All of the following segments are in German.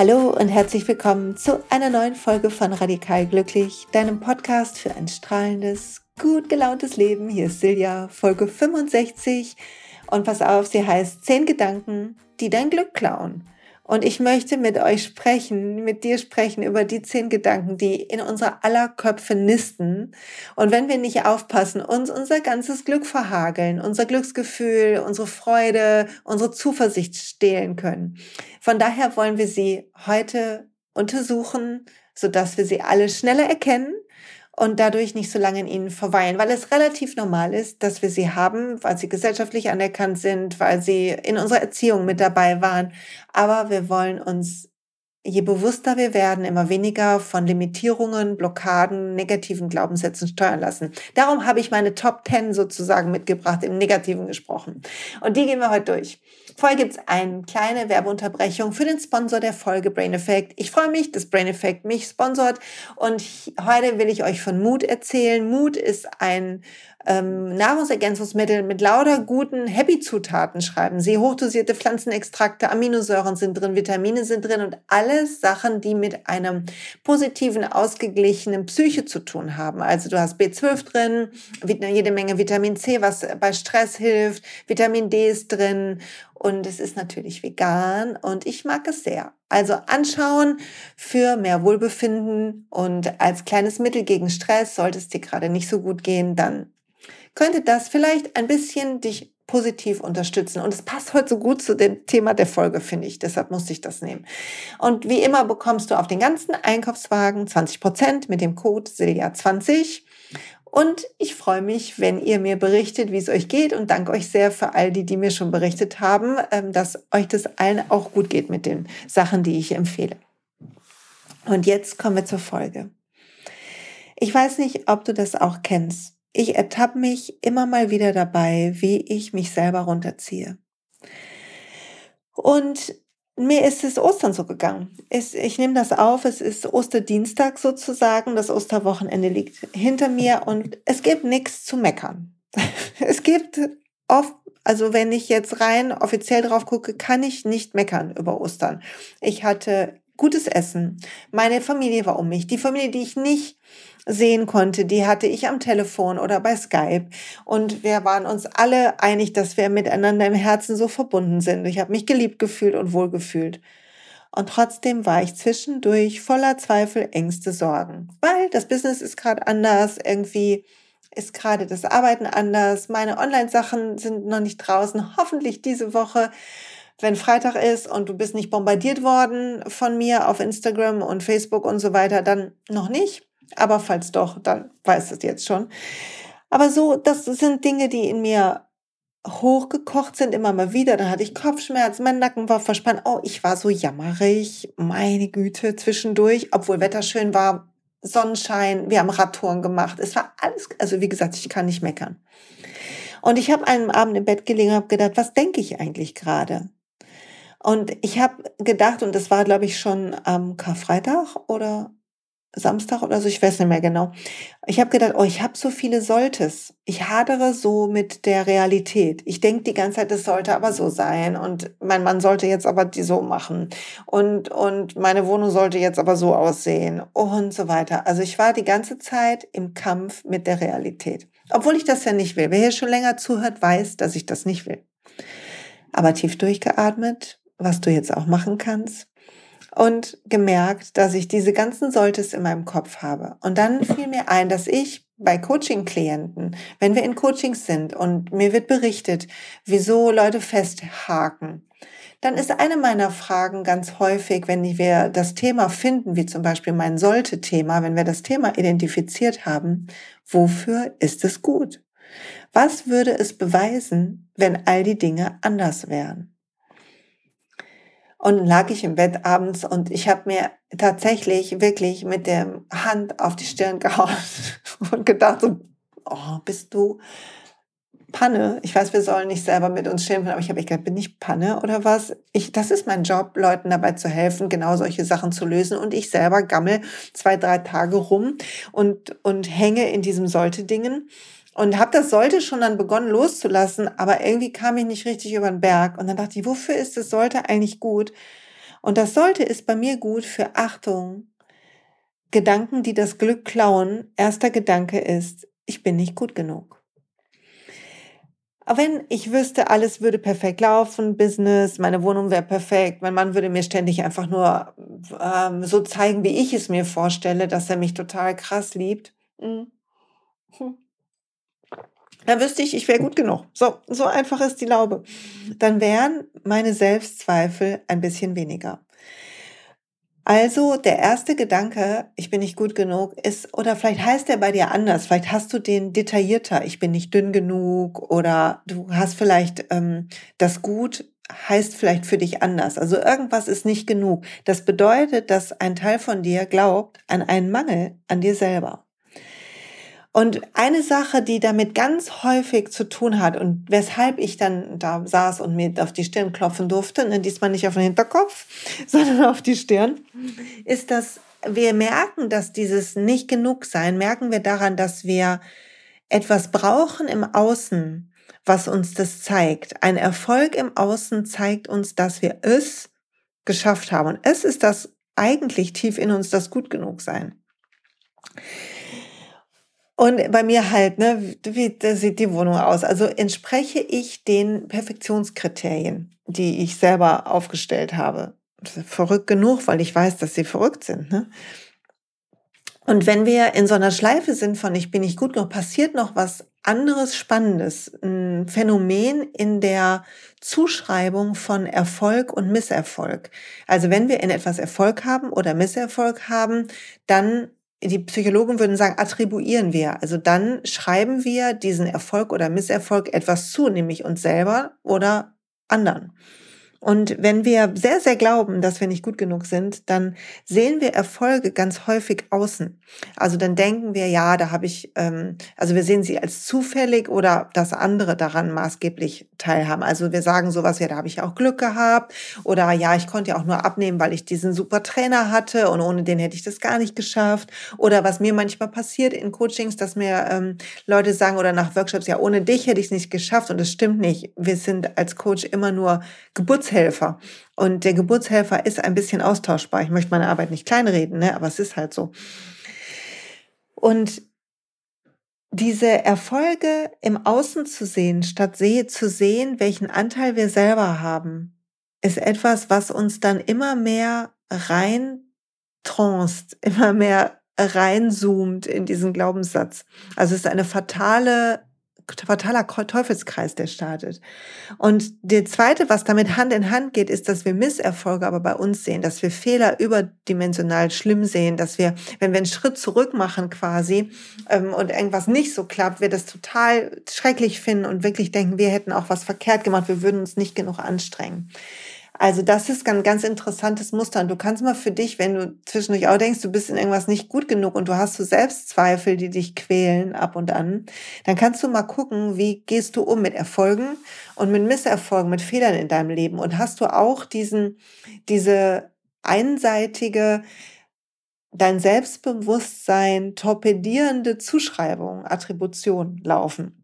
Hallo und herzlich willkommen zu einer neuen Folge von Radikal Glücklich, deinem Podcast für ein strahlendes, gut gelauntes Leben. Hier ist Silja, Folge 65. Und pass auf, sie heißt 10 Gedanken, die dein Glück klauen. Und ich möchte mit euch sprechen, mit dir sprechen über die zehn Gedanken, die in unserer aller Köpfe nisten. Und wenn wir nicht aufpassen, uns unser ganzes Glück verhageln, unser Glücksgefühl, unsere Freude, unsere Zuversicht stehlen können. Von daher wollen wir sie heute untersuchen, sodass wir sie alle schneller erkennen und dadurch nicht so lange in ihnen verweilen, weil es relativ normal ist, dass wir sie haben, weil sie gesellschaftlich anerkannt sind, weil sie in unserer Erziehung mit dabei waren. Aber wir wollen uns je bewusster wir werden, immer weniger von Limitierungen, Blockaden, negativen Glaubenssätzen steuern lassen. Darum habe ich meine Top 10 sozusagen mitgebracht, im Negativen gesprochen. Und die gehen wir heute durch. Vorher gibt es eine kleine Werbeunterbrechung für den Sponsor der Folge Brain Effect. Ich freue mich, dass Brain Effect mich sponsort und heute will ich euch von Mut erzählen. Mut ist ein ähm, Nahrungsergänzungsmittel mit lauter guten Happy-Zutaten schreiben sie. Hochdosierte Pflanzenextrakte, Aminosäuren sind drin, Vitamine sind drin und alles Sachen, die mit einem positiven, ausgeglichenen Psyche zu tun haben. Also du hast B12 drin, jede Menge Vitamin C, was bei Stress hilft, Vitamin D ist drin und es ist natürlich vegan und ich mag es sehr. Also anschauen für mehr Wohlbefinden und als kleines Mittel gegen Stress, sollte es dir gerade nicht so gut gehen, dann könnte das vielleicht ein bisschen dich positiv unterstützen. Und es passt heute so gut zu dem Thema der Folge, finde ich. Deshalb musste ich das nehmen. Und wie immer bekommst du auf den ganzen Einkaufswagen 20 Prozent mit dem Code SILJA20. Und ich freue mich, wenn ihr mir berichtet, wie es euch geht und danke euch sehr für all die, die mir schon berichtet haben, ähm, dass euch das allen auch gut geht mit den Sachen, die ich empfehle. Und jetzt kommen wir zur Folge. Ich weiß nicht, ob du das auch kennst ich ertappe mich immer mal wieder dabei, wie ich mich selber runterziehe. Und mir ist es Ostern so gegangen. Ich nehme das auf, es ist Osterdienstag sozusagen, das Osterwochenende liegt hinter mir und es gibt nichts zu meckern. Es gibt oft, also wenn ich jetzt rein offiziell drauf gucke, kann ich nicht meckern über Ostern. Ich hatte gutes Essen. Meine Familie war um mich. Die Familie, die ich nicht sehen konnte, die hatte ich am Telefon oder bei Skype. Und wir waren uns alle einig, dass wir miteinander im Herzen so verbunden sind. Ich habe mich geliebt gefühlt und wohlgefühlt. Und trotzdem war ich zwischendurch voller Zweifel, Ängste, Sorgen. Weil das Business ist gerade anders, irgendwie ist gerade das Arbeiten anders, meine Online-Sachen sind noch nicht draußen, hoffentlich diese Woche wenn Freitag ist und du bist nicht bombardiert worden von mir auf Instagram und Facebook und so weiter, dann noch nicht. Aber falls doch, dann weißt du es jetzt schon. Aber so, das sind Dinge, die in mir hochgekocht sind, immer mal wieder. Dann hatte ich Kopfschmerzen, mein Nacken war verspannt. Oh, ich war so jammerig. Meine Güte, zwischendurch, obwohl Wetter schön war, Sonnenschein, wir haben Radtouren gemacht. Es war alles, also wie gesagt, ich kann nicht meckern. Und ich habe einen Abend im Bett gelegen und habe gedacht, was denke ich eigentlich gerade? Und ich habe gedacht, und das war, glaube ich, schon am Karfreitag oder Samstag oder so, ich weiß nicht mehr genau. Ich habe gedacht, oh, ich habe so viele Solltes. Ich hadere so mit der Realität. Ich denke die ganze Zeit, es sollte aber so sein und mein Mann sollte jetzt aber die so machen und und meine Wohnung sollte jetzt aber so aussehen und so weiter. Also ich war die ganze Zeit im Kampf mit der Realität, obwohl ich das ja nicht will. Wer hier schon länger zuhört, weiß, dass ich das nicht will. Aber tief durchgeatmet, was du jetzt auch machen kannst und gemerkt, dass ich diese ganzen Solltes in meinem Kopf habe. Und dann fiel mir ein, dass ich bei Coaching-Klienten, wenn wir in Coachings sind und mir wird berichtet, wieso Leute festhaken, dann ist eine meiner Fragen ganz häufig, wenn wir das Thema finden, wie zum Beispiel mein Sollte-Thema, wenn wir das Thema identifiziert haben, wofür ist es gut? Was würde es beweisen, wenn all die Dinge anders wären? Und lag ich im Bett abends und ich habe mir tatsächlich wirklich mit der Hand auf die Stirn gehauen und gedacht, so, oh, bist du Panne? Ich weiß, wir sollen nicht selber mit uns schimpfen, aber ich habe gedacht, bin ich Panne oder was? Ich, das ist mein Job, Leuten dabei zu helfen, genau solche Sachen zu lösen. Und ich selber gammel zwei, drei Tage rum und, und hänge in diesem Sollte-Dingen und habe das sollte schon dann begonnen loszulassen, aber irgendwie kam ich nicht richtig über den Berg. Und dann dachte ich, wofür ist das sollte eigentlich gut? Und das sollte ist bei mir gut für Achtung. Gedanken, die das Glück klauen. Erster Gedanke ist, ich bin nicht gut genug. Wenn ich wüsste, alles würde perfekt laufen, Business, meine Wohnung wäre perfekt, mein Mann würde mir ständig einfach nur ähm, so zeigen, wie ich es mir vorstelle, dass er mich total krass liebt. Mhm. Hm. Dann wüsste ich, ich wäre gut genug. So, so einfach ist die Laube. Dann wären meine Selbstzweifel ein bisschen weniger. Also der erste Gedanke, ich bin nicht gut genug, ist, oder vielleicht heißt der bei dir anders, vielleicht hast du den detaillierter, ich bin nicht dünn genug oder du hast vielleicht ähm, das Gut heißt vielleicht für dich anders. Also irgendwas ist nicht genug. Das bedeutet, dass ein Teil von dir glaubt an einen Mangel an dir selber. Und eine Sache, die damit ganz häufig zu tun hat und weshalb ich dann da saß und mir auf die Stirn klopfen durfte, ne, diesmal nicht auf den Hinterkopf, sondern auf die Stirn, ist, dass wir merken, dass dieses nicht genug sein, merken wir daran, dass wir etwas brauchen im Außen, was uns das zeigt. Ein Erfolg im Außen zeigt uns, dass wir es geschafft haben. Und es ist das eigentlich tief in uns das gut genug sein. Und bei mir halt, ne, wie sieht die Wohnung aus? Also entspreche ich den Perfektionskriterien, die ich selber aufgestellt habe. Verrückt genug, weil ich weiß, dass sie verrückt sind. Ne? Und wenn wir in so einer Schleife sind von ich bin nicht gut genug, passiert noch was anderes Spannendes. Ein Phänomen in der Zuschreibung von Erfolg und Misserfolg. Also wenn wir in etwas Erfolg haben oder Misserfolg haben, dann die Psychologen würden sagen, attribuieren wir. Also dann schreiben wir diesen Erfolg oder Misserfolg etwas zu, nämlich uns selber oder anderen. Und wenn wir sehr, sehr glauben, dass wir nicht gut genug sind, dann sehen wir Erfolge ganz häufig außen. Also dann denken wir, ja, da habe ich, ähm, also wir sehen sie als zufällig oder dass andere daran maßgeblich teilhaben. Also wir sagen sowas, ja, da habe ich auch Glück gehabt oder ja, ich konnte ja auch nur abnehmen, weil ich diesen super Trainer hatte und ohne den hätte ich das gar nicht geschafft. Oder was mir manchmal passiert in Coachings, dass mir ähm, Leute sagen oder nach Workshops, ja, ohne dich hätte ich es nicht geschafft und das stimmt nicht. Wir sind als Coach immer nur Geburts Geburtshelfer. Und der Geburtshelfer ist ein bisschen austauschbar. Ich möchte meine Arbeit nicht kleinreden, ne? aber es ist halt so. Und diese Erfolge im Außen zu sehen, statt zu sehen, welchen Anteil wir selber haben, ist etwas, was uns dann immer mehr rein transt, immer mehr reinzoomt in diesen Glaubenssatz. Also es ist eine fatale fataler Teufelskreis, der startet. Und der zweite, was damit Hand in Hand geht, ist, dass wir Misserfolge aber bei uns sehen, dass wir Fehler überdimensional schlimm sehen, dass wir, wenn wir einen Schritt zurück machen quasi ähm, und irgendwas nicht so klappt, wir das total schrecklich finden und wirklich denken, wir hätten auch was verkehrt gemacht, wir würden uns nicht genug anstrengen. Also das ist ein ganz interessantes Muster. Und du kannst mal für dich, wenn du zwischendurch auch denkst, du bist in irgendwas nicht gut genug und du hast so Selbstzweifel, die dich quälen ab und an, dann kannst du mal gucken, wie gehst du um mit Erfolgen und mit Misserfolgen, mit Fehlern in deinem Leben. Und hast du auch diesen, diese einseitige, dein Selbstbewusstsein torpedierende Zuschreibung, Attribution laufen.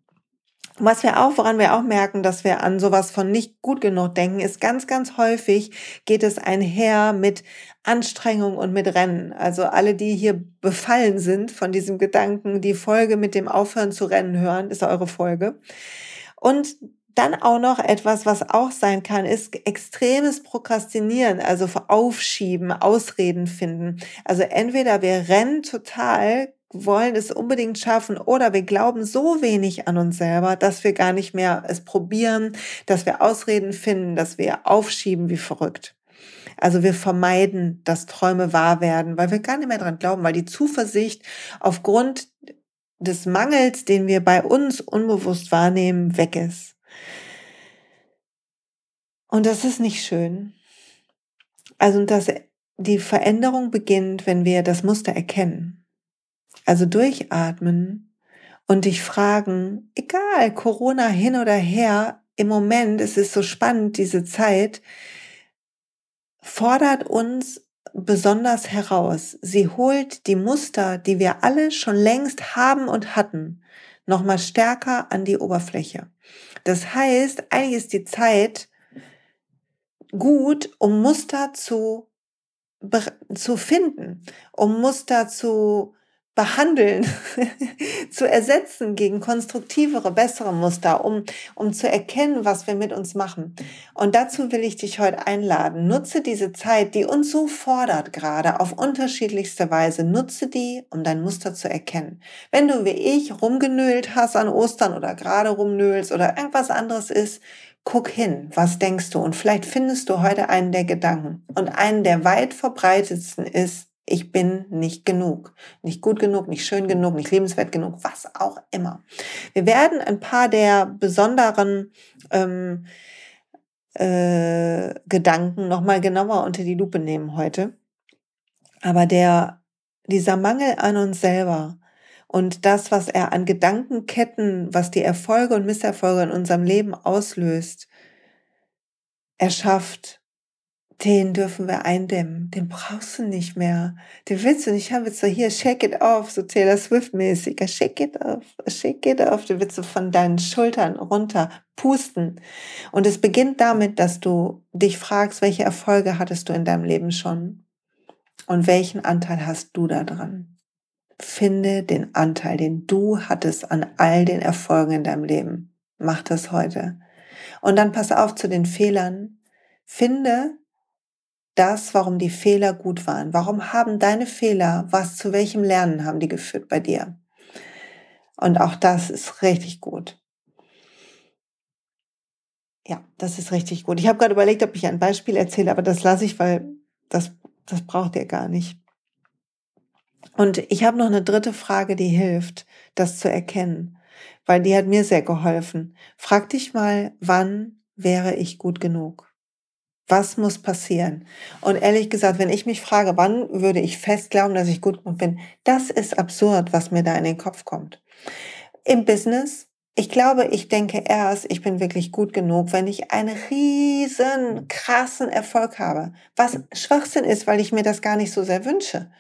Was wir auch, woran wir auch merken, dass wir an sowas von nicht gut genug denken, ist ganz, ganz häufig geht es einher mit Anstrengung und mit Rennen. Also alle, die hier befallen sind von diesem Gedanken, die Folge mit dem Aufhören zu rennen hören, ist eure Folge. Und dann auch noch etwas, was auch sein kann, ist extremes Prokrastinieren, also Aufschieben, Ausreden finden. Also entweder wir rennen total wollen es unbedingt schaffen oder wir glauben so wenig an uns selber, dass wir gar nicht mehr es probieren, dass wir Ausreden finden, dass wir aufschieben wie verrückt. Also wir vermeiden, dass Träume wahr werden, weil wir gar nicht mehr dran glauben, weil die Zuversicht aufgrund des Mangels, den wir bei uns unbewusst wahrnehmen, weg ist. Und das ist nicht schön. Also dass die Veränderung beginnt, wenn wir das Muster erkennen. Also durchatmen und dich fragen, egal, Corona hin oder her, im Moment, es ist so spannend, diese Zeit, fordert uns besonders heraus. Sie holt die Muster, die wir alle schon längst haben und hatten, nochmal stärker an die Oberfläche. Das heißt, eigentlich ist die Zeit, gut, um Muster zu, zu finden, um Muster zu behandeln, zu ersetzen gegen konstruktivere, bessere Muster, um, um zu erkennen, was wir mit uns machen. Und dazu will ich dich heute einladen. Nutze diese Zeit, die uns so fordert gerade auf unterschiedlichste Weise. Nutze die, um dein Muster zu erkennen. Wenn du wie ich rumgenölt hast an Ostern oder gerade rumnöhlst oder irgendwas anderes ist, guck hin, was denkst du? Und vielleicht findest du heute einen der Gedanken. Und einen der weit verbreitetsten ist, ich bin nicht genug, nicht gut genug, nicht schön genug, nicht lebenswert genug, was auch immer. Wir werden ein paar der besonderen ähm, äh, Gedanken nochmal genauer unter die Lupe nehmen heute. Aber der, dieser Mangel an uns selber und das, was er an Gedankenketten, was die Erfolge und Misserfolge in unserem Leben auslöst, erschafft den dürfen wir eindämmen. Den brauchst du nicht mehr. Den willst du nicht haben. Willst du hier, shake it off, so Taylor Swift-mäßig. Shake it off, shake it off. Den willst du von deinen Schultern runter pusten. Und es beginnt damit, dass du dich fragst, welche Erfolge hattest du in deinem Leben schon? Und welchen Anteil hast du da dran? Finde den Anteil, den du hattest an all den Erfolgen in deinem Leben. Mach das heute. Und dann pass auf zu den Fehlern. Finde das, warum die Fehler gut waren. Warum haben deine Fehler, was zu welchem Lernen haben die geführt bei dir? Und auch das ist richtig gut. Ja, das ist richtig gut. Ich habe gerade überlegt, ob ich ein Beispiel erzähle, aber das lasse ich, weil das, das braucht ihr gar nicht. Und ich habe noch eine dritte Frage, die hilft, das zu erkennen, weil die hat mir sehr geholfen. Frag dich mal, wann wäre ich gut genug? Was muss passieren? Und ehrlich gesagt, wenn ich mich frage, wann würde ich fest glauben, dass ich gut bin, das ist absurd, was mir da in den Kopf kommt. Im Business, ich glaube, ich denke erst, ich bin wirklich gut genug, wenn ich einen riesen, krassen Erfolg habe. Was Schwachsinn ist, weil ich mir das gar nicht so sehr wünsche.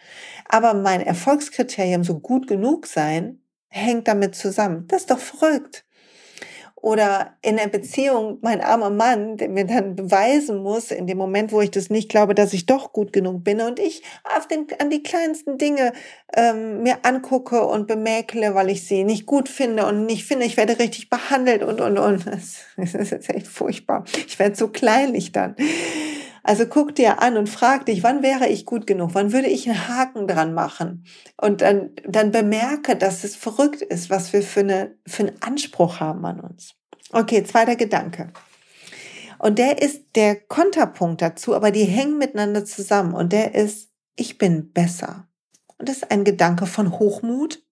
Aber mein Erfolgskriterium, so gut genug sein, hängt damit zusammen. Das ist doch verrückt oder in der Beziehung mein armer Mann, der mir dann beweisen muss, in dem Moment, wo ich das nicht glaube, dass ich doch gut genug bin und ich auf den, an die kleinsten Dinge ähm, mir angucke und bemäkle, weil ich sie nicht gut finde und nicht finde, ich werde richtig behandelt und, und, und. Das, das ist echt furchtbar. Ich werde so kleinlich dann. Also guck dir an und frag dich, wann wäre ich gut genug? Wann würde ich einen Haken dran machen? Und dann, dann bemerke, dass es verrückt ist, was wir für, eine, für einen Anspruch haben an uns. Okay, zweiter Gedanke. Und der ist der Konterpunkt dazu, aber die hängen miteinander zusammen. Und der ist, ich bin besser. Und das ist ein Gedanke von Hochmut.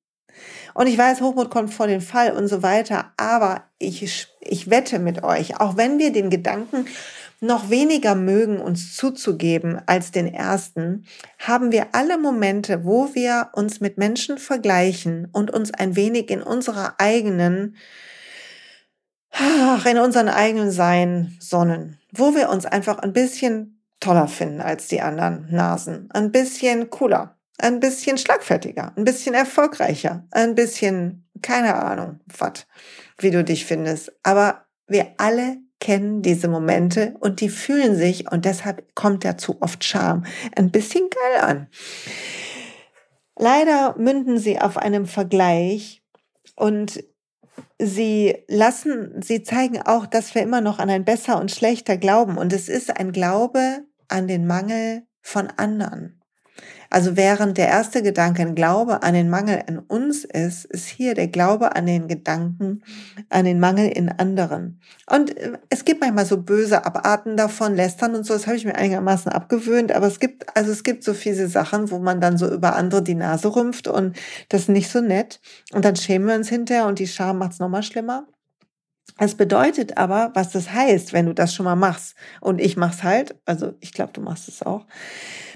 Und ich weiß, Hochmut kommt vor den Fall und so weiter. Aber ich, ich wette mit euch, auch wenn wir den Gedanken noch weniger mögen, uns zuzugeben als den ersten, haben wir alle Momente, wo wir uns mit Menschen vergleichen und uns ein wenig in unserer eigenen, ach, in unseren eigenen Sein sonnen, wo wir uns einfach ein bisschen toller finden als die anderen Nasen, ein bisschen cooler, ein bisschen schlagfertiger, ein bisschen erfolgreicher, ein bisschen, keine Ahnung, was, wie du dich findest. Aber wir alle kennen diese Momente und die fühlen sich, und deshalb kommt dazu oft Scham, ein bisschen geil an. Leider münden sie auf einem Vergleich und sie lassen, sie zeigen auch, dass wir immer noch an ein besser und schlechter glauben. Und es ist ein Glaube an den Mangel von anderen. Also während der erste Gedanke ein Glaube an den Mangel in uns ist, ist hier der Glaube an den Gedanken, an den Mangel in anderen. Und äh, es gibt manchmal so böse Abarten davon, Lästern und so, das habe ich mir einigermaßen abgewöhnt, aber es gibt, also es gibt so viele Sachen, wo man dann so über andere die Nase rümpft und das ist nicht so nett. Und dann schämen wir uns hinterher und die Scham macht es nochmal schlimmer. Es bedeutet aber, was das heißt, wenn du das schon mal machst. Und ich mach's halt, also ich glaube, du machst es auch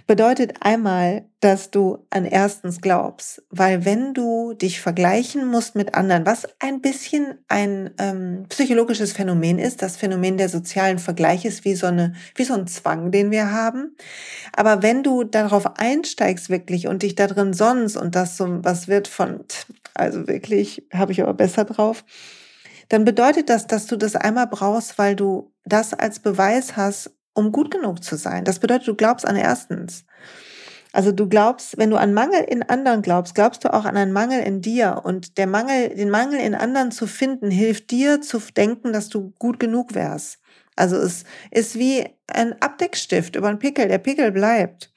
bedeutet einmal, dass du an erstens glaubst, weil wenn du dich vergleichen musst mit anderen, was ein bisschen ein ähm, psychologisches Phänomen ist, das Phänomen der sozialen Vergleich ist wie so eine, wie so ein Zwang, den wir haben. Aber wenn du darauf einsteigst wirklich und dich da drin sonnst und das so was wird von, also wirklich, habe ich aber besser drauf, dann bedeutet das, dass du das einmal brauchst, weil du das als Beweis hast, um gut genug zu sein. Das bedeutet, du glaubst an erstens. Also du glaubst, wenn du an Mangel in anderen glaubst, glaubst du auch an einen Mangel in dir. Und der Mangel, den Mangel in anderen zu finden, hilft dir zu denken, dass du gut genug wärst. Also es ist wie ein Abdeckstift über einen Pickel. Der Pickel bleibt.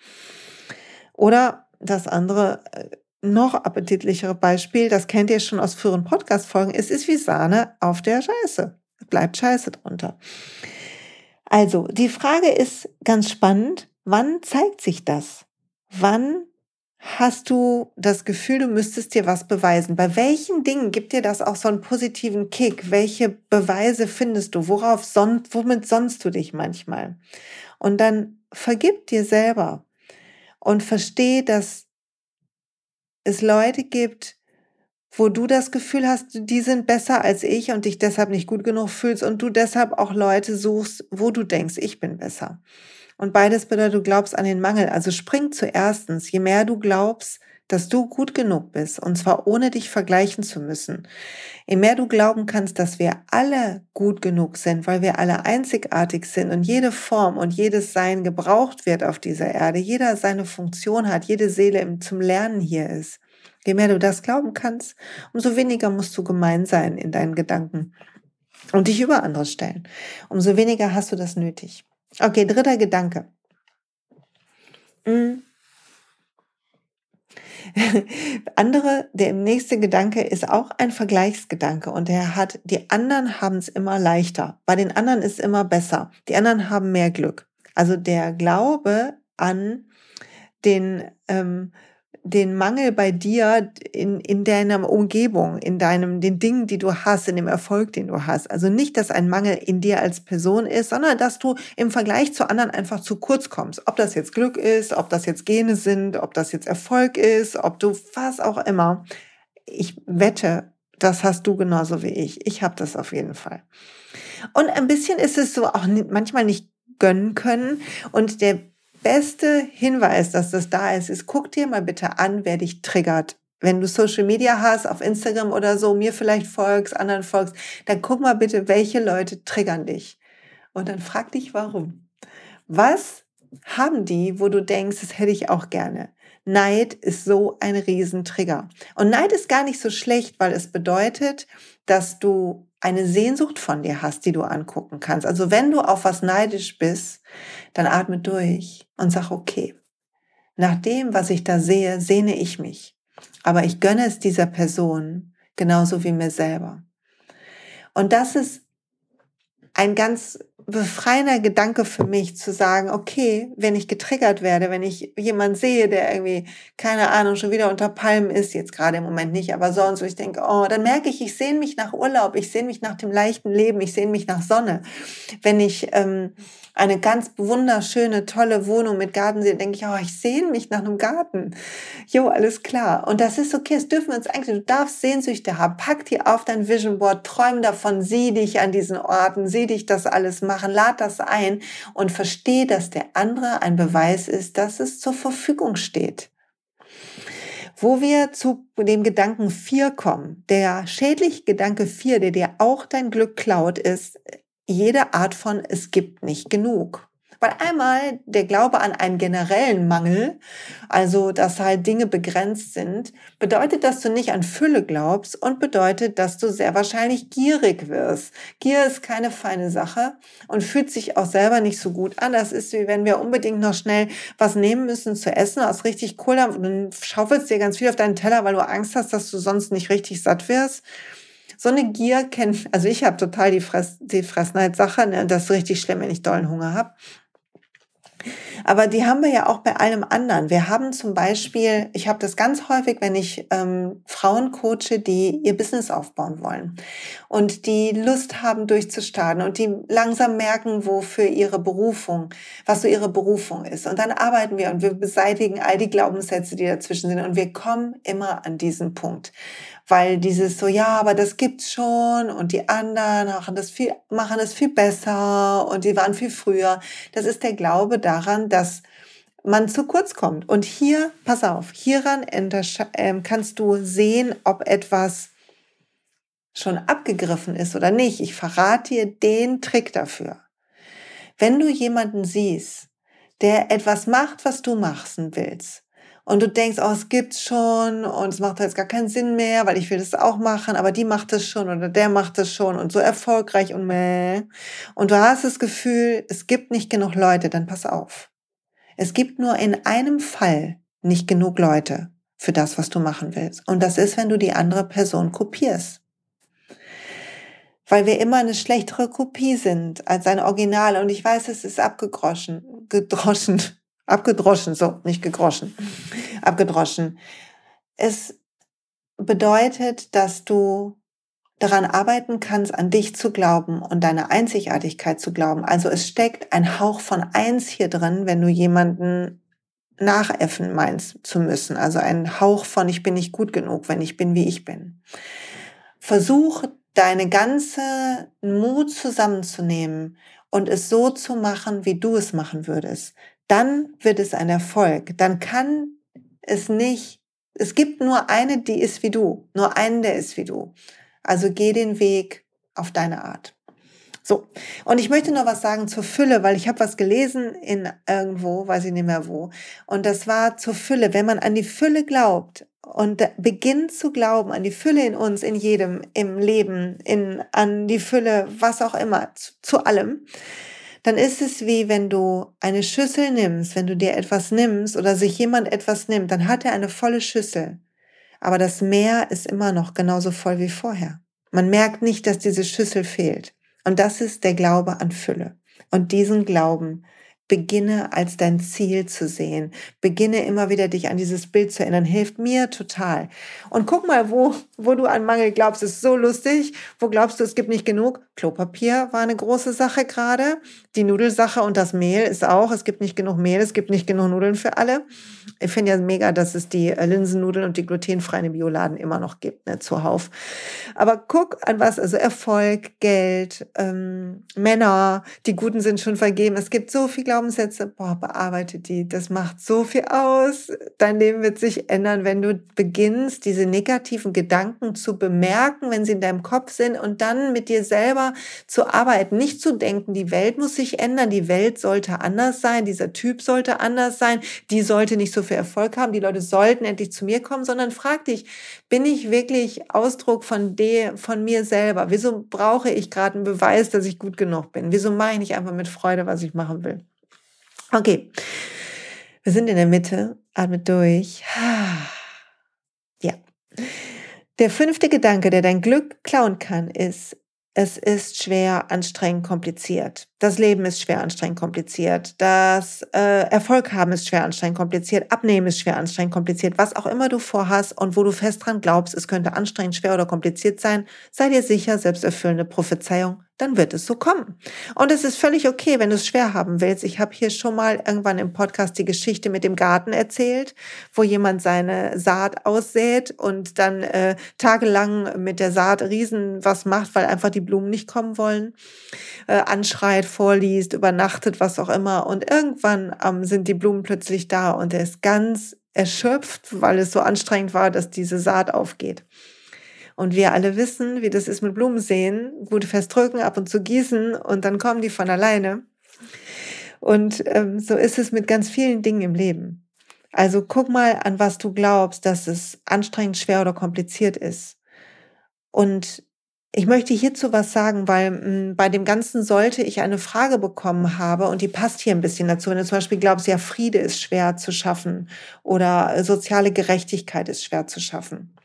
Oder das andere, äh, noch appetitlichere Beispiel, das kennt ihr schon aus früheren Podcast-Folgen, es ist wie Sahne auf der Scheiße. Es bleibt Scheiße drunter. Also, die Frage ist ganz spannend. Wann zeigt sich das? Wann hast du das Gefühl, du müsstest dir was beweisen? Bei welchen Dingen gibt dir das auch so einen positiven Kick? Welche Beweise findest du? Worauf sonst, womit sonst du dich manchmal? Und dann vergib dir selber und versteh, dass es Leute gibt, wo du das Gefühl hast, die sind besser als ich und dich deshalb nicht gut genug fühlst und du deshalb auch Leute suchst, wo du denkst, ich bin besser. Und beides bedeutet, du glaubst an den Mangel. Also spring zuerstens. Je mehr du glaubst, dass du gut genug bist, und zwar ohne dich vergleichen zu müssen. Je mehr du glauben kannst, dass wir alle gut genug sind, weil wir alle einzigartig sind und jede Form und jedes Sein gebraucht wird auf dieser Erde, jeder seine Funktion hat, jede Seele zum Lernen hier ist. Je mehr du das glauben kannst, umso weniger musst du gemein sein in deinen Gedanken und dich über andere stellen. Umso weniger hast du das nötig. Okay, dritter Gedanke. Mhm. Andere, der nächste Gedanke ist auch ein Vergleichsgedanke und er hat, die anderen haben es immer leichter. Bei den anderen ist immer besser. Die anderen haben mehr Glück. Also der Glaube an den ähm, den Mangel bei dir in, in deiner Umgebung, in deinem, den Dingen, die du hast, in dem Erfolg, den du hast. Also nicht, dass ein Mangel in dir als Person ist, sondern dass du im Vergleich zu anderen einfach zu kurz kommst. Ob das jetzt Glück ist, ob das jetzt Gene sind, ob das jetzt Erfolg ist, ob du was auch immer. Ich wette, das hast du genauso wie ich. Ich habe das auf jeden Fall. Und ein bisschen ist es so auch manchmal nicht gönnen können. Und der beste Hinweis, dass das da ist, ist, guck dir mal bitte an, wer dich triggert. Wenn du Social Media hast, auf Instagram oder so, mir vielleicht folgst, anderen folgst, dann guck mal bitte, welche Leute triggern dich. Und dann frag dich, warum. Was haben die, wo du denkst, das hätte ich auch gerne? Neid ist so ein Riesentrigger. Und Neid ist gar nicht so schlecht, weil es bedeutet, dass du eine Sehnsucht von dir hast, die du angucken kannst. Also wenn du auf was neidisch bist, dann atme durch und sag, okay, nach dem, was ich da sehe, sehne ich mich. Aber ich gönne es dieser Person genauso wie mir selber. Und das ist ein ganz befreiender Gedanke für mich zu sagen, okay, wenn ich getriggert werde, wenn ich jemand sehe, der irgendwie, keine Ahnung, schon wieder unter Palmen ist, jetzt gerade im Moment nicht, aber sonst, wo ich denke, oh, dann merke ich, ich sehne mich nach Urlaub, ich sehne mich nach dem leichten Leben, ich sehne mich nach Sonne. Wenn ich ähm, eine ganz wunderschöne, tolle Wohnung mit Garten sehe, denke ich, oh, ich sehne mich nach einem Garten. Jo, alles klar. Und das ist okay, das dürfen wir uns eigentlich, du darfst Sehnsüchte haben, pack die auf dein Vision Board, träum davon, sieh dich an diesen Orten, sieh dich das alles machen, lad das ein und versteh, dass der andere ein Beweis ist, dass es zur Verfügung steht. Wo wir zu dem Gedanken 4 kommen, der schädliche Gedanke 4, der dir auch dein Glück klaut, ist, jede Art von es gibt nicht genug. Weil einmal der Glaube an einen generellen Mangel, also dass halt Dinge begrenzt sind, bedeutet, dass du nicht an Fülle glaubst und bedeutet, dass du sehr wahrscheinlich gierig wirst. Gier ist keine feine Sache und fühlt sich auch selber nicht so gut an. Das ist wie wenn wir unbedingt noch schnell was nehmen müssen zu essen aus richtig Cola und dann schaufelst dir ganz viel auf deinen Teller, weil du Angst hast, dass du sonst nicht richtig satt wirst so eine Gier kennt, also ich habe total die, Fress, die Fressneid-Sache, ne? das ist richtig schlimm, wenn ich dollen Hunger habe. Aber die haben wir ja auch bei allem anderen. Wir haben zum Beispiel, ich habe das ganz häufig, wenn ich ähm, Frauen coache, die ihr Business aufbauen wollen und die Lust haben durchzustarten und die langsam merken, wofür ihre Berufung, was so ihre Berufung ist. Und dann arbeiten wir und wir beseitigen all die Glaubenssätze, die dazwischen sind und wir kommen immer an diesen Punkt weil dieses so, ja, aber das gibt's schon und die anderen machen das viel, machen es viel besser und die waren viel früher. Das ist der Glaube daran, dass man zu kurz kommt. Und hier, pass auf, hieran ähm, kannst du sehen, ob etwas schon abgegriffen ist oder nicht. Ich verrate dir den Trick dafür. wenn du jemanden siehst, der etwas macht, was du machen willst, und du denkst, oh, es gibt's schon und es macht jetzt gar keinen Sinn mehr, weil ich will das auch machen, aber die macht es schon oder der macht es schon und so erfolgreich und meh. Und du hast das Gefühl, es gibt nicht genug Leute, dann pass auf. Es gibt nur in einem Fall nicht genug Leute für das, was du machen willst. Und das ist, wenn du die andere Person kopierst. Weil wir immer eine schlechtere Kopie sind als ein Original. Und ich weiß, es ist abgedroschen, gedroschen, abgedroschen, so, nicht gegroschen, abgedroschen. Es bedeutet, dass du daran arbeiten kannst, an dich zu glauben und deine Einzigartigkeit zu glauben. Also es steckt ein Hauch von eins hier drin, wenn du jemanden nachäffen meinst zu müssen. Also ein Hauch von ich bin nicht gut genug, wenn ich bin, wie ich bin. Versuch deine ganze Mut zusammenzunehmen und es so zu machen, wie du es machen würdest. Dann wird es ein Erfolg. Dann kann es nicht, es gibt nur eine, die ist wie du, nur einen, der ist wie du. Also geh den Weg auf deine Art. So, und ich möchte noch was sagen zur Fülle, weil ich habe was gelesen in irgendwo, weiß ich nicht mehr wo. Und das war zur Fülle. Wenn man an die Fülle glaubt und beginnt zu glauben, an die Fülle in uns, in jedem, im Leben, in, an die Fülle, was auch immer, zu, zu allem, dann ist es wie wenn du eine Schüssel nimmst, wenn du dir etwas nimmst oder sich jemand etwas nimmt, dann hat er eine volle Schüssel. Aber das Meer ist immer noch genauso voll wie vorher. Man merkt nicht, dass diese Schüssel fehlt. Und das ist der Glaube an Fülle. Und diesen Glauben beginne als dein Ziel zu sehen. Beginne immer wieder dich an dieses Bild zu erinnern. Hilft mir total. Und guck mal, wo, wo du an Mangel glaubst, ist so lustig. Wo glaubst du, es gibt nicht genug? Klopapier war eine große Sache gerade. Die Nudelsache und das Mehl ist auch. Es gibt nicht genug Mehl, es gibt nicht genug Nudeln für alle. Ich finde ja mega, dass es die äh, Linsennudeln und die glutenfreien Bioladen immer noch gibt, ne, zuhauf. Aber guck an was, also Erfolg, Geld, ähm, Männer, die Guten sind schon vergeben. Es gibt so viel, glaube Glaubenssätze, boah, bearbeite die. Das macht so viel aus. Dein Leben wird sich ändern, wenn du beginnst, diese negativen Gedanken zu bemerken, wenn sie in deinem Kopf sind und dann mit dir selber zu arbeiten. Nicht zu denken, die Welt muss sich ändern, die Welt sollte anders sein, dieser Typ sollte anders sein, die sollte nicht so viel Erfolg haben, die Leute sollten endlich zu mir kommen, sondern frag dich, bin ich wirklich Ausdruck von, de, von mir selber? Wieso brauche ich gerade einen Beweis, dass ich gut genug bin? Wieso mache ich nicht einfach mit Freude, was ich machen will? Okay, wir sind in der Mitte, atme durch. Ja. Der fünfte Gedanke, der dein Glück klauen kann, ist, es ist schwer, anstrengend, kompliziert. Das Leben ist schwer, anstrengend, kompliziert. Das äh, Erfolg haben ist schwer, anstrengend, kompliziert. Abnehmen ist schwer, anstrengend, kompliziert. Was auch immer du vorhast und wo du fest dran glaubst, es könnte anstrengend, schwer oder kompliziert sein, sei dir sicher, selbsterfüllende Prophezeiung, dann wird es so kommen. Und es ist völlig okay, wenn du es schwer haben willst. Ich habe hier schon mal irgendwann im Podcast die Geschichte mit dem Garten erzählt, wo jemand seine Saat aussät und dann äh, tagelang mit der Saat riesen was macht, weil einfach die Blumen nicht kommen wollen, äh, anschreit, vorliest, übernachtet, was auch immer. Und irgendwann ähm, sind die Blumen plötzlich da und er ist ganz erschöpft, weil es so anstrengend war, dass diese Saat aufgeht. Und wir alle wissen, wie das ist mit Blumen sehen, gut festdrücken, ab und zu gießen und dann kommen die von alleine. Und ähm, so ist es mit ganz vielen Dingen im Leben. Also guck mal, an was du glaubst, dass es anstrengend, schwer oder kompliziert ist. Und ich möchte hierzu was sagen, weil mh, hm, bei dem Ganzen sollte ich eine Frage bekommen habe und die passt hier ein bisschen dazu. Wenn du zum Beispiel glaubst, ja, Friede ist schwer zu schaffen oder soziale Gerechtigkeit ist schwer zu schaffen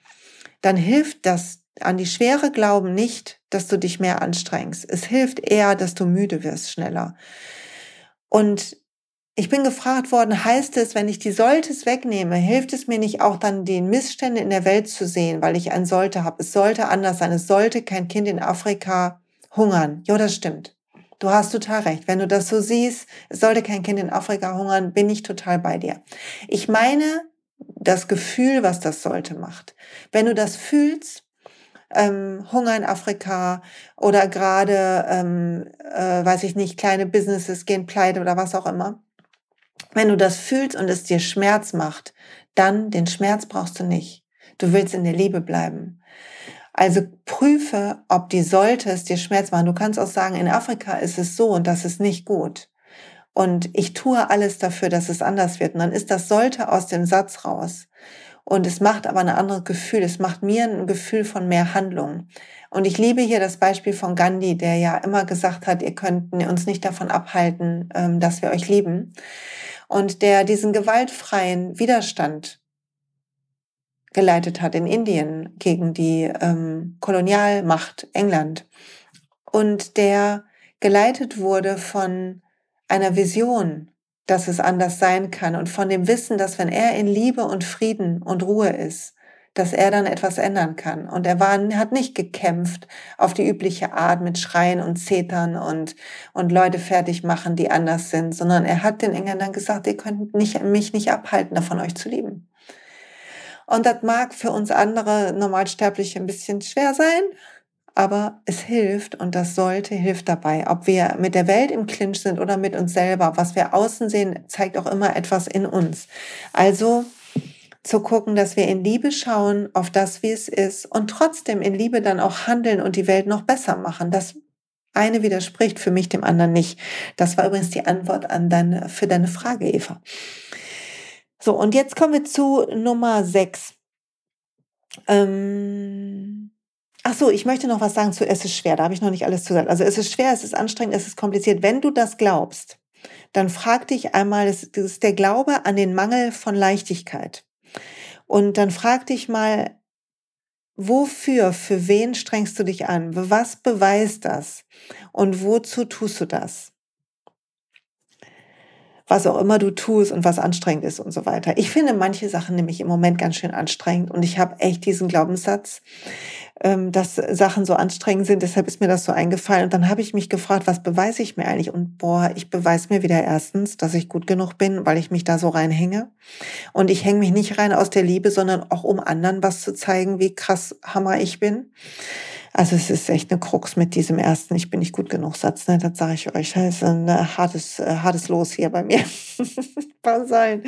dann hilft das an die schwere Glauben nicht, dass du dich mehr anstrengst. Es hilft eher, dass du müde wirst schneller. Und ich bin gefragt worden, heißt es, wenn ich die Solltes wegnehme, hilft es mir nicht auch dann den Missstände in der Welt zu sehen, weil ich ein Sollte habe. Es sollte anders sein. Es sollte kein Kind in Afrika hungern. Ja, das stimmt. Du hast total recht. Wenn du das so siehst, es sollte kein Kind in Afrika hungern, bin ich total bei dir. Ich meine, das Gefühl, was das sollte, macht. Wenn du das fühlst, ähm, Hunger in Afrika oder gerade, ähm, äh, weiß ich nicht, kleine Businesses gehen pleite oder was auch immer. Wenn du das fühlst und es dir Schmerz macht, dann den Schmerz brauchst du nicht. Du willst in der Liebe bleiben. Also prüfe, ob die sollte es dir Schmerz machen. Du kannst auch sagen, in Afrika ist es so und das ist nicht gut. Und ich tue alles dafür, dass es anders wird. Und dann ist das sollte aus dem Satz raus. Und es macht aber ein anderes Gefühl. Es macht mir ein Gefühl von mehr Handlung. Und ich liebe hier das Beispiel von Gandhi, der ja immer gesagt hat, ihr könnt uns nicht davon abhalten, ähm, dass wir euch lieben. Und der diesen gewaltfreien Widerstand geleitet hat in Indien gegen die ähm, Kolonialmacht England. Und der geleitet wurde von einer Vision, dass es anders sein kann und von dem Wissen, dass wenn er in Liebe und Frieden und Ruhe ist, dass er dann etwas ändern kann. Und er war, hat nicht gekämpft auf die übliche Art mit Schreien und Zetern und, und Leute fertig machen, die anders sind, sondern er hat den Engländern gesagt, ihr könnt nicht, mich nicht abhalten, davon euch zu lieben. Und das mag für uns andere Normalsterbliche ein bisschen schwer sein, aber es hilft und das sollte hilft dabei. Ob wir mit der Welt im Clinch sind oder mit uns selber, was wir außen sehen, zeigt auch immer etwas in uns. Also zu gucken, dass wir in Liebe schauen auf das, wie es ist und trotzdem in Liebe dann auch handeln und die Welt noch besser machen. Das eine widerspricht für mich dem anderen nicht. Das war übrigens die Antwort an deine, für deine Frage, Eva. So, und jetzt kommen wir zu Nummer 6. Ähm, ach so, ich möchte noch was sagen zu Es ist schwer. Da habe ich noch nicht alles zu sagen. Also es ist schwer, es ist anstrengend, es ist kompliziert. Wenn du das glaubst, dann frag dich einmal, das ist der Glaube an den Mangel von Leichtigkeit. Und dann frag dich mal, wofür, für wen strengst du dich an? Was beweist das? Und wozu tust du das? Was auch immer du tust und was anstrengend ist und so weiter. Ich finde manche Sachen nämlich im Moment ganz schön anstrengend und ich habe echt diesen Glaubenssatz, dass Sachen so anstrengend sind. Deshalb ist mir das so eingefallen. Und dann habe ich mich gefragt, was beweise ich mir eigentlich? Und boah, ich beweise mir wieder erstens, dass ich gut genug bin, weil ich mich da so reinhänge. Und ich hänge mich nicht rein aus der Liebe, sondern auch um anderen was zu zeigen, wie krass Hammer ich bin. Also es ist echt eine Krux mit diesem ersten Ich bin nicht gut genug Satz, ne? Das sage ich euch. Das ist ein äh, hartes, äh, hartes Los hier bei mir. Sein.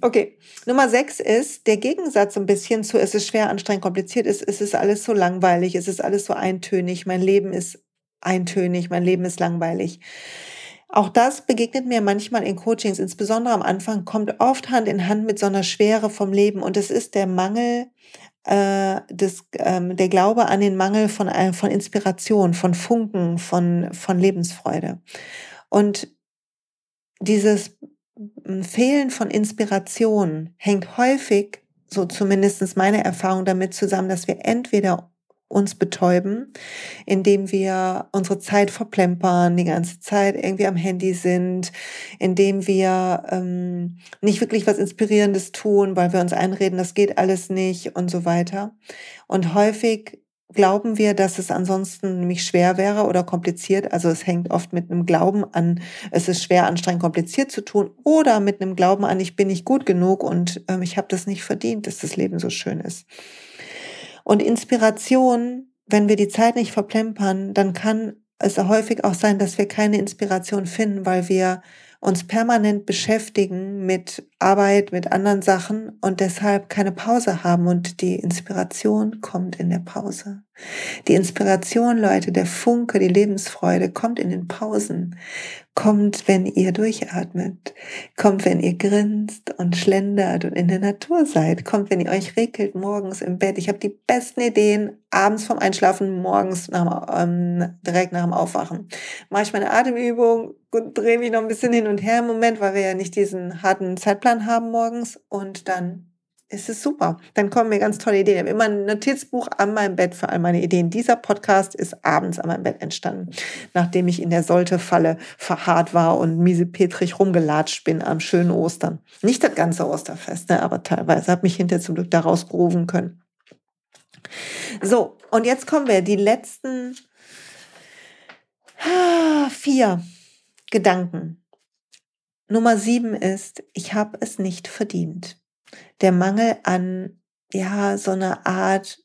Okay. Nummer sechs ist der Gegensatz ein bisschen zu es ist schwer, anstrengend, kompliziert ist. Es ist alles so langweilig, es ist alles so eintönig. Mein Leben ist eintönig, mein Leben ist langweilig. Auch das begegnet mir manchmal in Coachings, insbesondere am Anfang, kommt oft Hand in Hand mit so einer Schwere vom Leben und es ist der Mangel äh, das, ähm, der Glaube an den Mangel von, äh, von Inspiration, von Funken, von, von Lebensfreude. Und dieses Fehlen von Inspiration hängt häufig, so zumindest meine Erfahrung damit zusammen, dass wir entweder uns betäuben, indem wir unsere Zeit verplempern, die ganze Zeit irgendwie am Handy sind, indem wir ähm, nicht wirklich was Inspirierendes tun, weil wir uns einreden, das geht alles nicht und so weiter. Und häufig glauben wir, dass es ansonsten nämlich schwer wäre oder kompliziert. Also es hängt oft mit einem Glauben an, es ist schwer, anstrengend, kompliziert zu tun oder mit einem Glauben an, ich bin nicht gut genug und ähm, ich habe das nicht verdient, dass das Leben so schön ist. Und Inspiration, wenn wir die Zeit nicht verplempern, dann kann es häufig auch sein, dass wir keine Inspiration finden, weil wir uns permanent beschäftigen mit Arbeit, mit anderen Sachen und deshalb keine Pause haben und die Inspiration kommt in der Pause. Die Inspiration, Leute, der Funke, die Lebensfreude kommt in den Pausen, kommt, wenn ihr durchatmet, kommt, wenn ihr grinst und schlendert und in der Natur seid, kommt, wenn ihr euch regelt morgens im Bett. Ich habe die besten Ideen abends vom Einschlafen, morgens nach, ähm, direkt nach dem Aufwachen. Mache ich meine Atemübung, drehe mich noch ein bisschen hin und her im Moment, weil wir ja nicht diesen harten Zeitplan haben morgens und dann ist es super. Dann kommen mir ganz tolle Ideen. Ich habe immer ein Notizbuch an meinem Bett für all meine Ideen. Dieser Podcast ist abends an meinem Bett entstanden, nachdem ich in der Solte-Falle verharrt war und miesepetrig rumgelatscht bin am schönen Ostern. Nicht das ganze Osterfest, ne, aber teilweise habe mich hinterher zum Glück daraus gerufen können. So, und jetzt kommen wir die letzten ah, vier Gedanken. Nummer sieben ist, ich habe es nicht verdient der Mangel an, ja, so eine Art,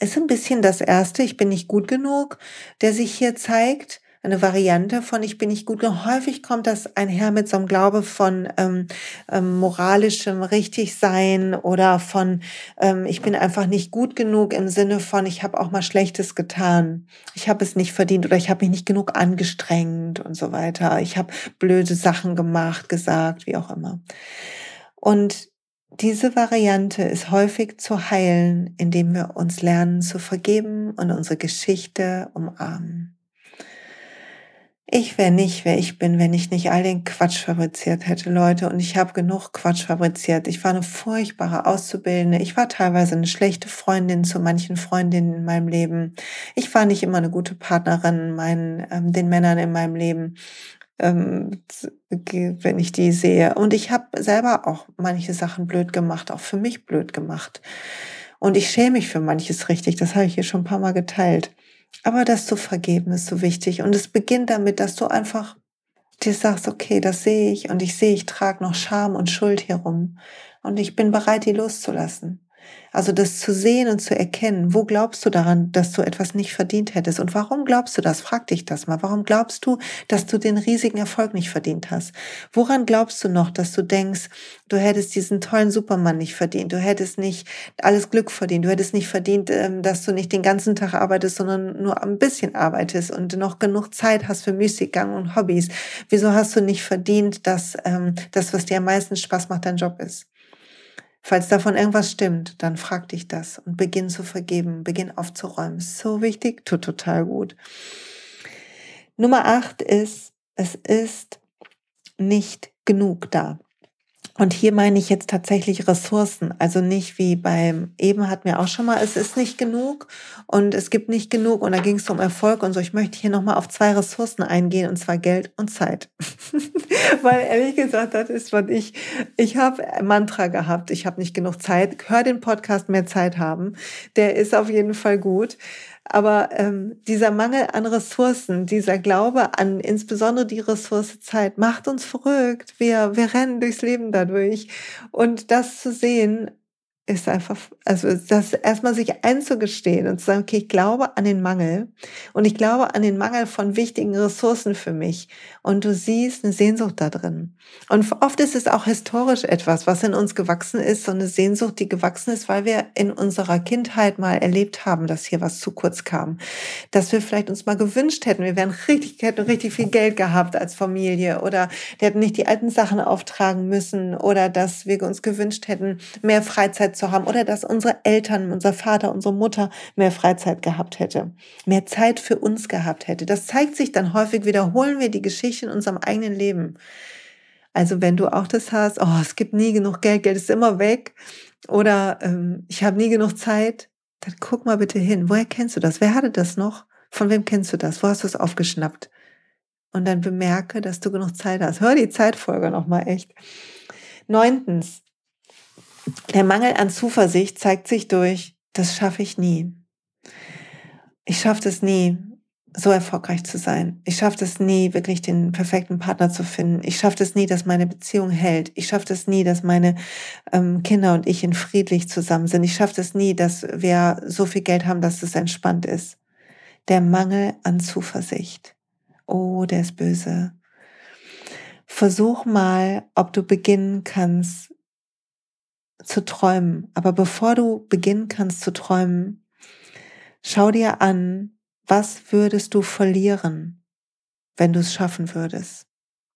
ist ein bisschen das erste, ich bin nicht gut genug, der sich hier zeigt. Eine Variante von ich bin nicht gut genug. Häufig kommt das einher mit so einem Glaube von ähm, ähm, moralischem Richtigsein oder von ähm, ich bin einfach nicht gut genug im Sinne von ich habe auch mal Schlechtes getan. Ich habe es nicht verdient oder ich habe mich nicht genug angestrengt und so weiter. Ich habe blöde Sachen gemacht, gesagt, wie auch immer. Und diese Variante ist häufig zu heilen, indem wir uns lernen zu vergeben und unsere Geschichte umarmen. Ich wäre nicht, wer ich bin, wenn ich nicht all den Quatsch fabriziert hätte, Leute. Und ich habe genug Quatsch fabriziert. Ich war eine furchtbare Auszubildende. Ich war teilweise eine schlechte Freundin zu manchen Freundinnen in meinem Leben. Ich war nicht immer eine gute Partnerin meinen, ähm, den Männern in meinem Leben ähm, wenn ich die sehe. Und ich habe selber auch manche Sachen blöd gemacht, auch für mich blöd gemacht. Und ich schäme mich für manches richtig, das habe ich hier schon ein paar Mal geteilt. Aber das zu vergeben ist so wichtig. Und es beginnt damit, dass du einfach dir sagst, okay, das sehe ich und ich sehe, ich trage noch Scham und Schuld hier rum. Und ich bin bereit, die loszulassen. Also das zu sehen und zu erkennen, wo glaubst du daran, dass du etwas nicht verdient hättest und warum glaubst du das? Frag dich das mal. Warum glaubst du, dass du den riesigen Erfolg nicht verdient hast? Woran glaubst du noch, dass du denkst, du hättest diesen tollen Supermann nicht verdient, du hättest nicht alles Glück verdient, du hättest nicht verdient, ähm, dass du nicht den ganzen Tag arbeitest, sondern nur ein bisschen arbeitest und noch genug Zeit hast für Müßiggang und Hobbys? Wieso hast du nicht verdient, dass ähm, das, was dir am meisten Spaß macht, dein Job ist? Falls davon irgendwas stimmt, dann frag dich das und beginn zu vergeben, beginn aufzuräumen. So wichtig, tut total gut. Nummer acht ist, es ist nicht genug da. Und hier meine ich jetzt tatsächlich Ressourcen, also nicht wie beim eben hatten wir auch schon mal, es ist nicht genug und es gibt nicht genug und da ging es um Erfolg und so. Ich möchte hier nochmal auf zwei Ressourcen eingehen und zwar Geld und Zeit. Weil ehrlich gesagt, das ist, was ich, ich habe Mantra gehabt, ich habe nicht genug Zeit, hör den Podcast mehr Zeit haben, der ist auf jeden Fall gut. Aber ähm, dieser Mangel an Ressourcen, dieser Glaube an insbesondere die Ressource Zeit macht uns verrückt. Wir, wir rennen durchs Leben dadurch. Und das zu sehen, ist einfach, also das erstmal sich einzugestehen und zu sagen, okay, ich glaube an den Mangel und ich glaube an den Mangel von wichtigen Ressourcen für mich. Und du siehst eine Sehnsucht da drin. Und oft ist es auch historisch etwas, was in uns gewachsen ist, so eine Sehnsucht, die gewachsen ist, weil wir in unserer Kindheit mal erlebt haben, dass hier was zu kurz kam. Dass wir vielleicht uns mal gewünscht hätten, wir wären richtig, hätten richtig viel Geld gehabt als Familie oder wir hätten nicht die alten Sachen auftragen müssen oder dass wir uns gewünscht hätten, mehr Freizeit zu haben oder dass unsere Eltern, unser Vater, unsere Mutter mehr Freizeit gehabt hätte, mehr Zeit für uns gehabt hätte. Das zeigt sich dann häufig, wiederholen wir die Geschichte in unserem eigenen Leben. Also wenn du auch das hast, oh, es gibt nie genug Geld, Geld ist immer weg oder ähm, ich habe nie genug Zeit, dann guck mal bitte hin. Woher kennst du das? Wer hatte das noch? Von wem kennst du das? Wo hast du es aufgeschnappt? Und dann bemerke, dass du genug Zeit hast. Hör die Zeitfolge nochmal echt. Neuntens, der Mangel an Zuversicht zeigt sich durch, das schaffe ich nie. Ich schaffe das nie, so erfolgreich zu sein. Ich schaffe es nie, wirklich den perfekten Partner zu finden. Ich schaffe es nie, dass meine Beziehung hält. Ich schaffe es nie, dass meine ähm, Kinder und ich in friedlich zusammen sind. Ich schaffe es nie, dass wir so viel Geld haben, dass es entspannt ist. Der Mangel an Zuversicht. Oh, der ist böse. Versuch mal, ob du beginnen kannst, zu träumen. Aber bevor du beginnen kannst zu träumen, schau dir an, was würdest du verlieren, wenn du es schaffen würdest.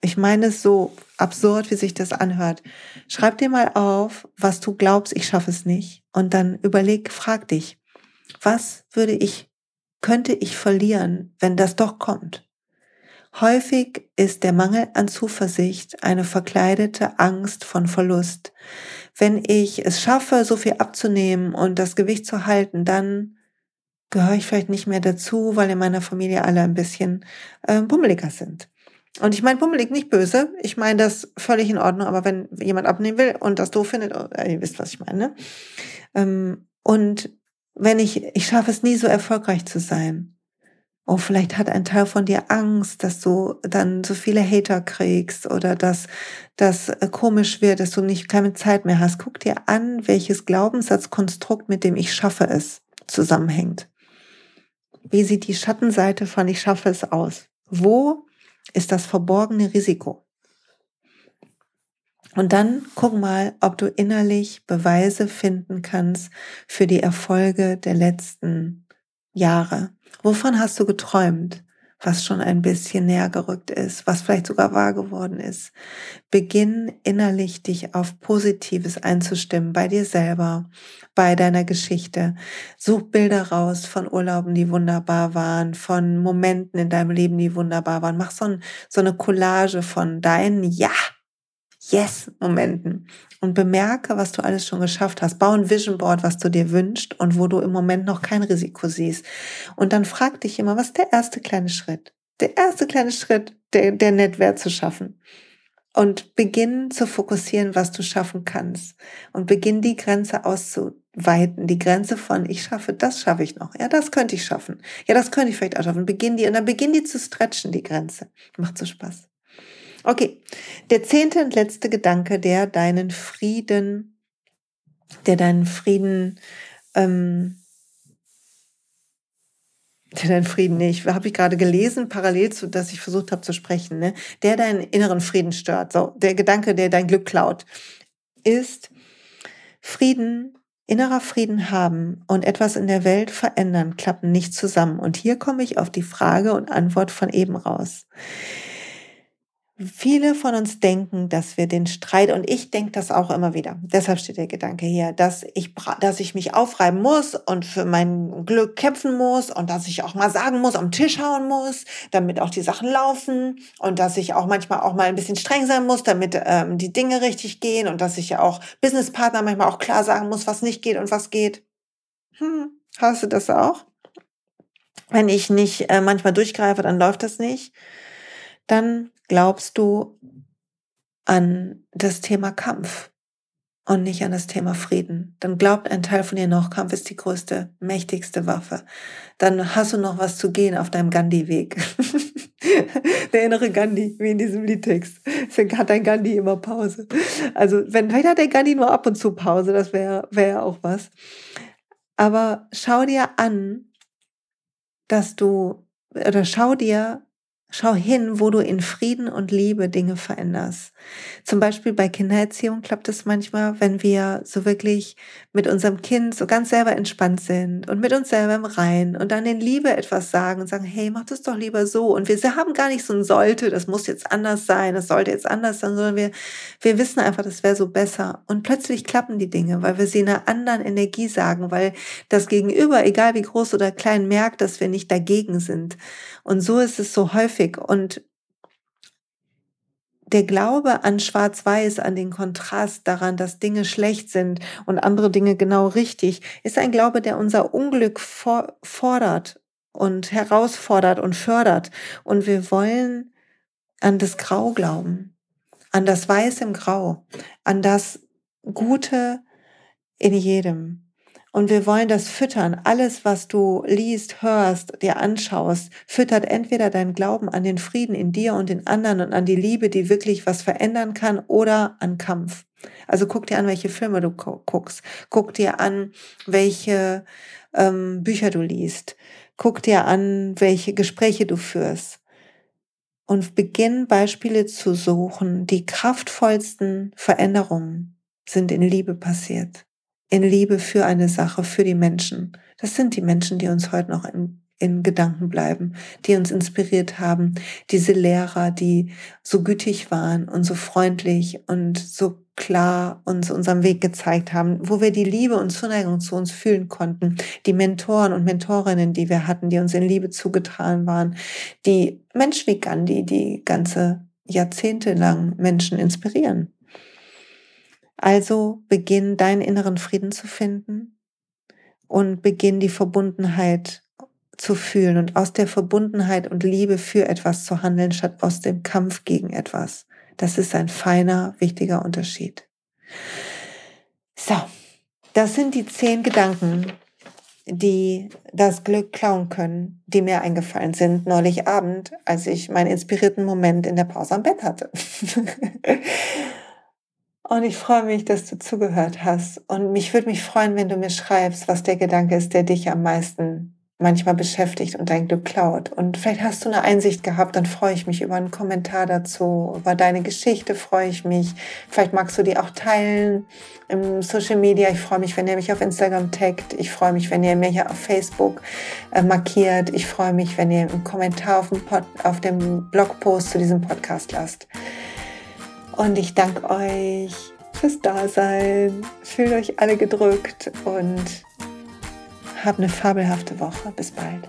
Ich meine es so absurd, wie sich das anhört. Schreib dir mal auf, was du glaubst, ich schaffe es nicht. Und dann überleg, frag dich, was würde ich, könnte ich verlieren, wenn das doch kommt? Häufig ist der Mangel an Zuversicht eine verkleidete Angst von Verlust. Wenn ich es schaffe, so viel abzunehmen und das Gewicht zu halten, dann gehöre ich vielleicht nicht mehr dazu, weil in meiner Familie alle ein bisschen äh, bummeliger sind. Und ich meine bummelig nicht böse, ich meine das völlig in Ordnung, aber wenn jemand abnehmen will und das doof findet, oh, ihr wisst, was ich meine. Ne? Ähm, und wenn ich, ich schaffe es nie so erfolgreich zu sein, oh, vielleicht hat ein Teil von dir Angst, dass du dann so viele Hater kriegst oder dass das äh, komisch wird, dass du nicht keine Zeit mehr hast. Guck dir an, welches Glaubenssatzkonstrukt mit dem ich schaffe es zusammenhängt. Wie sieht die Schattenseite von ich schaffe es aus? Wo ist das verborgene Risiko? Und dann guck mal, ob du innerlich Beweise finden kannst für die Erfolge der letzten Jahre. Wovon hast du geträumt? was schon ein bisschen näher gerückt ist, was vielleicht sogar wahr geworden ist. Beginn innerlich dich auf Positives einzustimmen, bei dir selber, bei deiner Geschichte. Such Bilder raus von Urlauben, die wunderbar waren, von Momenten in deinem Leben, die wunderbar waren. Mach so, ein, so eine Collage von deinen Ja, Yes-Momenten und bemerke, was du alles schon geschafft hast. Bau ein Vision Board, was du dir wünschst und wo du im Moment noch kein Risiko siehst. Und dann frag dich immer, was ist der erste kleine Schritt? Der erste kleine Schritt, der, der Nettwert zu schaffen. Und beginn zu fokussieren, was du schaffen kannst. Und beginn die Grenze auszuweiten. Die Grenze von, ich schaffe, das schaffe ich noch. Ja, das könnte ich schaffen. Ja, das könnte ich vielleicht auch schaffen. Beginn die, und dann beginn die zu stretchen, die Grenze. Macht so Spaß. Okay, der zehnte und letzte Gedanke, der deinen Frieden, der deinen Frieden, ähm, der deinen Frieden nicht, habe ich gerade gelesen, parallel zu, dass ich versucht habe zu sprechen, ne? der deinen inneren Frieden stört, so der Gedanke, der dein Glück klaut, ist Frieden, innerer Frieden haben und etwas in der Welt verändern, klappen nicht zusammen. Und hier komme ich auf die Frage und Antwort von eben raus. Viele von uns denken, dass wir den Streit, und ich denke das auch immer wieder, deshalb steht der Gedanke hier, dass ich, dass ich mich aufreiben muss und für mein Glück kämpfen muss und dass ich auch mal sagen muss, am Tisch hauen muss, damit auch die Sachen laufen und dass ich auch manchmal auch mal ein bisschen streng sein muss, damit ähm, die Dinge richtig gehen und dass ich ja auch Businesspartner manchmal auch klar sagen muss, was nicht geht und was geht. Hm, hast du das auch? Wenn ich nicht äh, manchmal durchgreife, dann läuft das nicht. Dann glaubst du an das Thema Kampf und nicht an das Thema Frieden. Dann glaubt ein Teil von dir noch, Kampf ist die größte, mächtigste Waffe. Dann hast du noch was zu gehen auf deinem Gandhi-Weg. Der innere Gandhi, wie in diesem Liedtext. Deswegen hat dein Gandhi immer Pause. Also, wenn, vielleicht hat der Gandhi nur ab und zu Pause, das wäre wär auch was. Aber schau dir an, dass du, oder schau dir Schau hin, wo du in Frieden und Liebe Dinge veränderst. Zum Beispiel bei Kindererziehung klappt es manchmal, wenn wir so wirklich mit unserem Kind so ganz selber entspannt sind und mit uns selber im Rein und dann in Liebe etwas sagen und sagen, hey, mach das doch lieber so. Und wir haben gar nicht so ein sollte, das muss jetzt anders sein, das sollte jetzt anders sein, sondern wir, wir wissen einfach, das wäre so besser. Und plötzlich klappen die Dinge, weil wir sie in einer anderen Energie sagen, weil das Gegenüber, egal wie groß oder klein, merkt, dass wir nicht dagegen sind. Und so ist es so häufig. Und der Glaube an Schwarz-Weiß, an den Kontrast daran, dass Dinge schlecht sind und andere Dinge genau richtig, ist ein Glaube, der unser Unglück fordert und herausfordert und fördert. Und wir wollen an das Grau glauben, an das Weiß im Grau, an das Gute in jedem. Und wir wollen das füttern. Alles, was du liest, hörst, dir anschaust, füttert entweder deinen Glauben an den Frieden in dir und den anderen und an die Liebe, die wirklich was verändern kann, oder an Kampf. Also guck dir an, welche Filme du guckst. Guck dir an, welche ähm, Bücher du liest. Guck dir an, welche Gespräche du führst. Und beginn Beispiele zu suchen. Die kraftvollsten Veränderungen sind in Liebe passiert in Liebe für eine Sache, für die Menschen. Das sind die Menschen, die uns heute noch in, in Gedanken bleiben, die uns inspiriert haben. Diese Lehrer, die so gütig waren und so freundlich und so klar uns unseren Weg gezeigt haben, wo wir die Liebe und Zuneigung zu uns fühlen konnten. Die Mentoren und Mentorinnen, die wir hatten, die uns in Liebe zugetragen waren. Die Menschen wie Gandhi, die ganze Jahrzehnte lang Menschen inspirieren. Also beginn deinen inneren Frieden zu finden und beginn die Verbundenheit zu fühlen und aus der Verbundenheit und Liebe für etwas zu handeln, statt aus dem Kampf gegen etwas. Das ist ein feiner, wichtiger Unterschied. So, das sind die zehn Gedanken, die das Glück klauen können, die mir eingefallen sind neulich Abend, als ich meinen inspirierten Moment in der Pause am Bett hatte. Und ich freue mich, dass du zugehört hast. Und mich würde mich freuen, wenn du mir schreibst, was der Gedanke ist, der dich am meisten manchmal beschäftigt und dein Glück klaut. Und vielleicht hast du eine Einsicht gehabt, dann freue ich mich über einen Kommentar dazu, über deine Geschichte freue ich mich. Vielleicht magst du die auch teilen im Social Media. Ich freue mich, wenn ihr mich auf Instagram taggt. Ich freue mich, wenn ihr mich hier auf Facebook äh, markiert. Ich freue mich, wenn ihr einen Kommentar auf dem, Pod, auf dem Blogpost zu diesem Podcast lasst. Und ich danke euch fürs Dasein. Fühlt euch alle gedrückt und hab eine fabelhafte Woche. Bis bald.